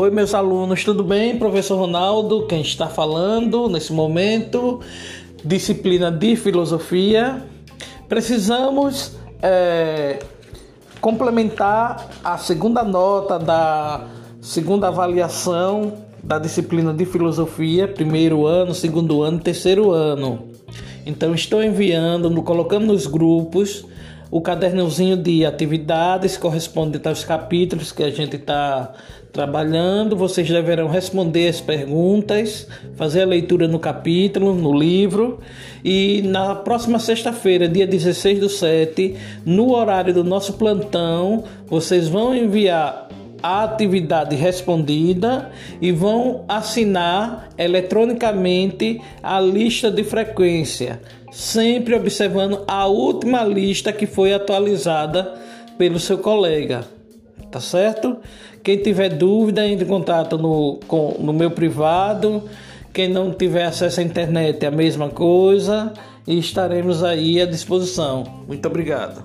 Oi, meus alunos, tudo bem? Professor Ronaldo, quem está falando nesse momento, disciplina de filosofia. Precisamos é, complementar a segunda nota da segunda avaliação da disciplina de filosofia, primeiro ano, segundo ano, terceiro ano. Então, estou enviando, colocando nos grupos o cadernozinho de atividades correspondente aos capítulos que a gente está trabalhando. Vocês deverão responder as perguntas, fazer a leitura no capítulo, no livro. E na próxima sexta-feira, dia 16 do 7, no horário do nosso plantão, vocês vão enviar a atividade respondida e vão assinar eletronicamente a lista de frequência, sempre observando a última lista que foi atualizada pelo seu colega. Tá certo? Quem tiver dúvida, entre em contato no, com, no meu privado. Quem não tiver acesso à internet é a mesma coisa e estaremos aí à disposição. Muito obrigado.